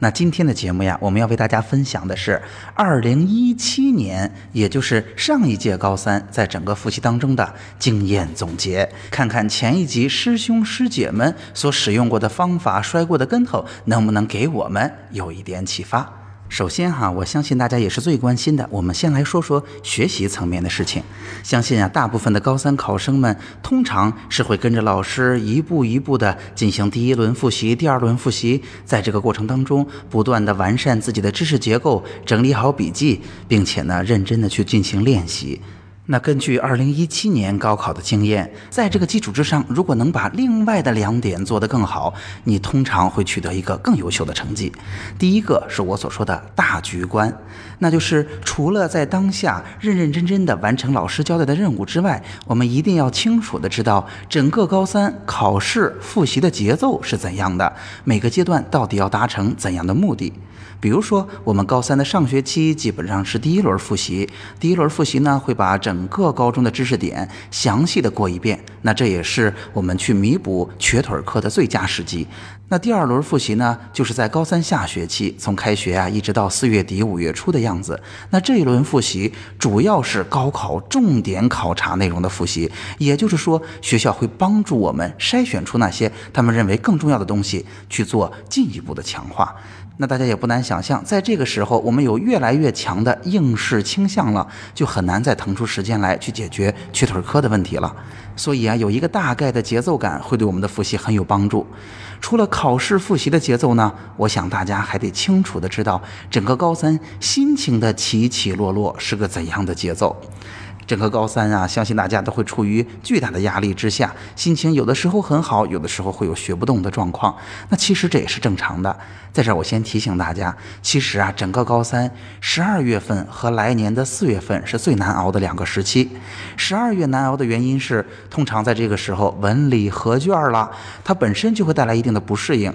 那今天的节目呀，我们要为大家分享的是二零一七年，也就是上一届高三在整个复习当中的经验总结，看看前一集师兄师姐们所使用过的方法、摔过的跟头，能不能给我们有一点启发。首先哈，我相信大家也是最关心的。我们先来说说学习层面的事情。相信啊，大部分的高三考生们通常是会跟着老师一步一步的进行第一轮复习、第二轮复习，在这个过程当中，不断的完善自己的知识结构，整理好笔记，并且呢，认真的去进行练习。那根据二零一七年高考的经验，在这个基础之上，如果能把另外的两点做得更好，你通常会取得一个更优秀的成绩。第一个是我所说的大局观，那就是除了在当下认认真真的完成老师交代的任务之外，我们一定要清楚的知道整个高三考试复习的节奏是怎样的，每个阶段到底要达成怎样的目的。比如说，我们高三的上学期基本上是第一轮复习，第一轮复习呢会把整个高中的知识点详细的过一遍，那这也是我们去弥补瘸腿课的最佳时机。那第二轮复习呢，就是在高三下学期，从开学啊一直到四月底五月初的样。那这一轮复习主要是高考重点考察内容的复习，也就是说，学校会帮助我们筛选出那些他们认为更重要的东西，去做进一步的强化。那大家也不难想象，在这个时候，我们有越来越强的应试倾向了，就很难再腾出时间来去解决瘸腿科的问题了。所以啊，有一个大概的节奏感，会对我们的复习很有帮助。除了考试复习的节奏呢，我想大家还得清楚的知道，整个高三心情的起起落落是个怎样的节奏。整个高三啊，相信大家都会处于巨大的压力之下，心情有的时候很好，有的时候会有学不动的状况。那其实这也是正常的。在这儿我先提醒大家，其实啊，整个高三十二月份和来年的四月份是最难熬的两个时期。十二月难熬的原因是，通常在这个时候文理合卷了，它本身就会带来一定的不适应。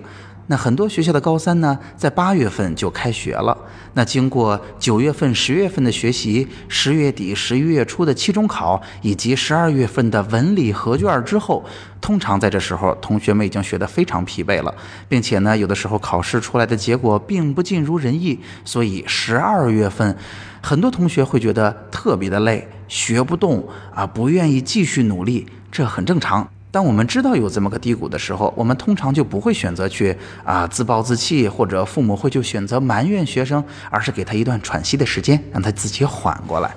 那很多学校的高三呢，在八月份就开学了。那经过九月份、十月份的学习，十月底、十一月初的期中考，以及十二月份的文理合卷之后，通常在这时候，同学们已经学得非常疲惫了，并且呢，有的时候考试出来的结果并不尽如人意，所以十二月份，很多同学会觉得特别的累，学不动啊，不愿意继续努力，这很正常。当我们知道有这么个低谷的时候，我们通常就不会选择去啊自暴自弃，或者父母会就选择埋怨学生，而是给他一段喘息的时间，让他自己缓过来。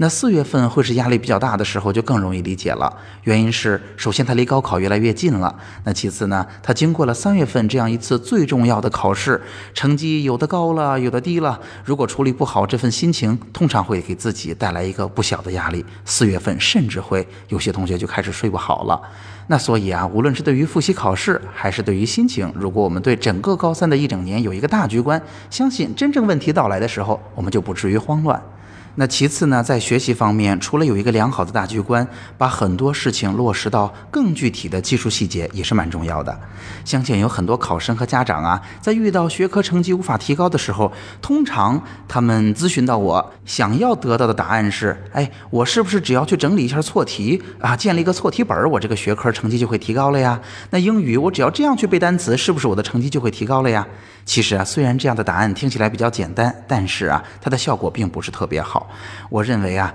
那四月份会是压力比较大的时候，就更容易理解了。原因是，首先他离高考越来越近了。那其次呢，他经过了三月份这样一次最重要的考试，成绩有的高了，有的低了。如果处理不好，这份心情通常会给自己带来一个不小的压力。四月份甚至会有些同学就开始睡不好了。那所以啊，无论是对于复习考试，还是对于心情，如果我们对整个高三的一整年有一个大局观，相信真正问题到来的时候，我们就不至于慌乱。那其次呢，在学习方面，除了有一个良好的大局观，把很多事情落实到更具体的技术细节也是蛮重要的。相信有很多考生和家长啊，在遇到学科成绩无法提高的时候，通常他们咨询到我，想要得到的答案是：哎，我是不是只要去整理一下错题啊，建立一个错题本，我这个学科成绩就会提高了呀？那英语我只要这样去背单词，是不是我的成绩就会提高了呀？其实啊，虽然这样的答案听起来比较简单，但是啊，它的效果并不是特别好。我认为啊，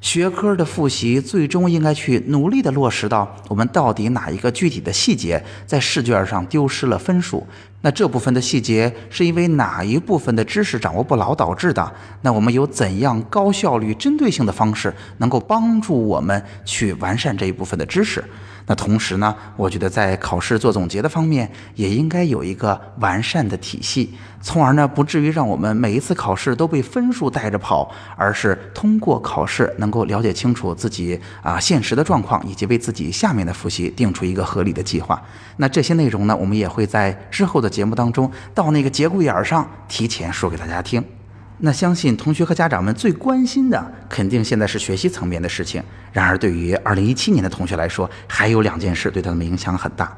学科的复习最终应该去努力的落实到我们到底哪一个具体的细节在试卷上丢失了分数。那这部分的细节是因为哪一部分的知识掌握不牢导致的？那我们有怎样高效率、针对性的方式能够帮助我们去完善这一部分的知识？那同时呢，我觉得在考试做总结的方面，也应该有一个完善的体系，从而呢不至于让我们每一次考试都被分数带着跑，而是通过考试能够了解清楚自己啊现实的状况，以及为自己下面的复习定出一个合理的计划。那这些内容呢，我们也会在之后的节目当中到那个节骨眼儿上提前说给大家听。那相信同学和家长们最关心的，肯定现在是学习层面的事情。然而，对于二零一七年的同学来说，还有两件事对他们影响很大。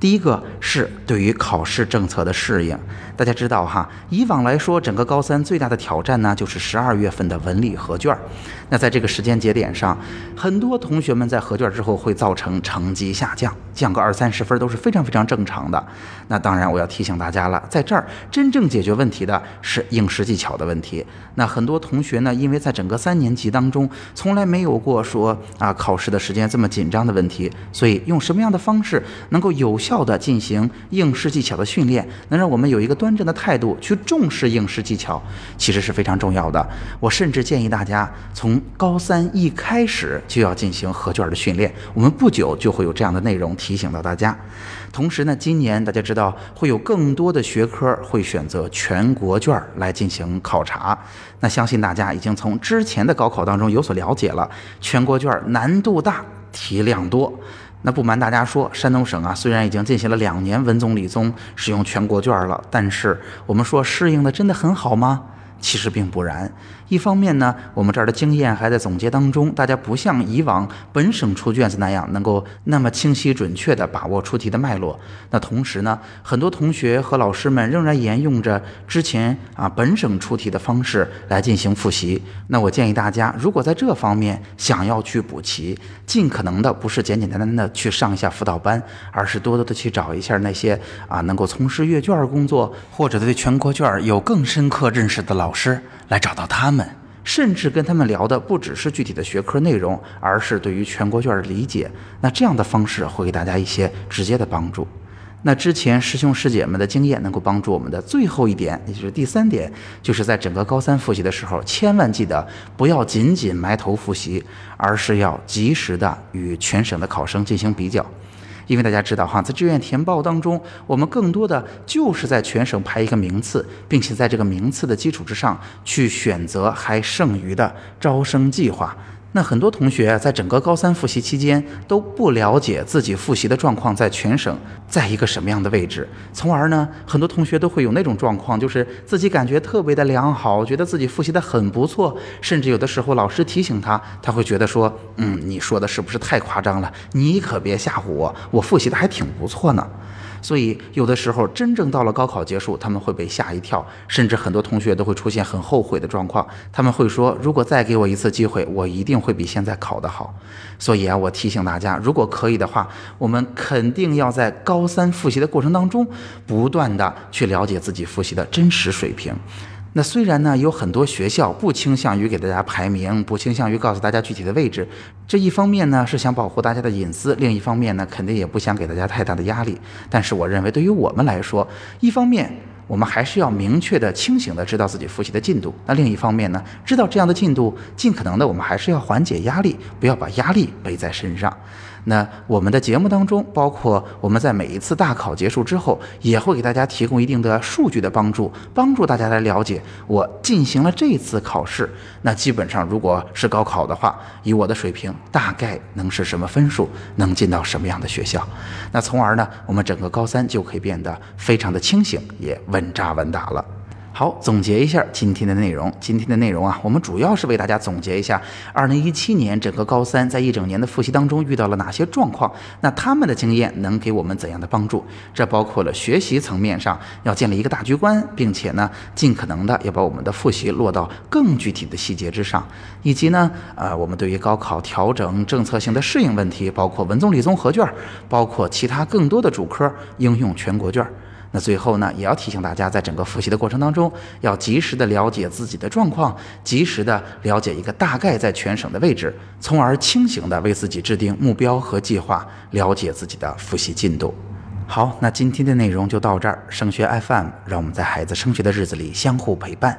第一个是对于考试政策的适应。大家知道哈，以往来说，整个高三最大的挑战呢，就是十二月份的文理合卷。那在这个时间节点上，很多同学们在合卷之后会造成成绩下降，降个二三十分都是非常非常正常的。那当然，我要提醒大家了，在这儿真正解决问题的是应试技巧的问题。那很多同学呢，因为在整个三年级当中，从来没有过说啊考试的时间这么紧张的问题，所以用什么样的方式能够有效的进行应试技巧的训练，能让我们有一个端正的态度去重视应试技巧，其实是非常重要的。我甚至建议大家从高三一开始就要进行合卷的训练，我们不久就会有这样的内容提提醒到大家。同时呢，今年大家知道会有更多的学科会选择全国卷来进行考察，那相信大家已经从之前的高考当中有所了解了，全国卷难度大，题量多。那不瞒大家说，山东省啊，虽然已经进行了两年文综理综使用全国卷了，但是我们说适应的真的很好吗？其实并不然。一方面呢，我们这儿的经验还在总结当中，大家不像以往本省出卷子那样能够那么清晰准确地把握出题的脉络。那同时呢，很多同学和老师们仍然沿用着之前啊本省出题的方式来进行复习。那我建议大家，如果在这方面想要去补齐，尽可能的不是简简单单的去上一下辅导班，而是多多的去找一下那些啊能够从事阅卷工作或者对全国卷有更深刻认识的老老师。来找到他们，甚至跟他们聊的不只是具体的学科内容，而是对于全国卷的理解。那这样的方式会给大家一些直接的帮助。那之前师兄师姐们的经验能够帮助我们的最后一点，也就是第三点，就是在整个高三复习的时候，千万记得不要仅仅埋头复习，而是要及时的与全省的考生进行比较。因为大家知道哈，在志愿填报当中，我们更多的就是在全省排一个名次，并且在这个名次的基础之上去选择还剩余的招生计划。那很多同学在整个高三复习期间都不了解自己复习的状况在全省在一个什么样的位置，从而呢，很多同学都会有那种状况，就是自己感觉特别的良好，觉得自己复习的很不错，甚至有的时候老师提醒他，他会觉得说，嗯，你说的是不是太夸张了？你可别吓唬我，我复习的还挺不错呢。所以，有的时候真正到了高考结束，他们会被吓一跳，甚至很多同学都会出现很后悔的状况。他们会说：“如果再给我一次机会，我一定会比现在考得好。”所以啊，我提醒大家，如果可以的话，我们肯定要在高三复习的过程当中，不断的去了解自己复习的真实水平。那虽然呢，有很多学校不倾向于给大家排名，不倾向于告诉大家具体的位置，这一方面呢是想保护大家的隐私，另一方面呢肯定也不想给大家太大的压力。但是我认为，对于我们来说，一方面我们还是要明确的、清醒的知道自己复习的进度；那另一方面呢，知道这样的进度，尽可能的我们还是要缓解压力，不要把压力背在身上。那我们的节目当中，包括我们在每一次大考结束之后，也会给大家提供一定的数据的帮助，帮助大家来了解我进行了这次考试，那基本上如果是高考的话，以我的水平大概能是什么分数，能进到什么样的学校，那从而呢，我们整个高三就可以变得非常的清醒，也稳扎稳打了。好，总结一下今天的内容。今天的内容啊，我们主要是为大家总结一下2017年整个高三在一整年的复习当中遇到了哪些状况，那他们的经验能给我们怎样的帮助？这包括了学习层面上要建立一个大局观，并且呢，尽可能的要把我们的复习落到更具体的细节之上，以及呢，呃，我们对于高考调整政策性的适应问题，包括文综理综合卷，包括其他更多的主科应用全国卷。那最后呢，也要提醒大家，在整个复习的过程当中，要及时的了解自己的状况，及时的了解一个大概在全省的位置，从而清醒的为自己制定目标和计划，了解自己的复习进度。好，那今天的内容就到这儿。升学 FM，让我们在孩子升学的日子里相互陪伴。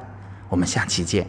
我们下期见。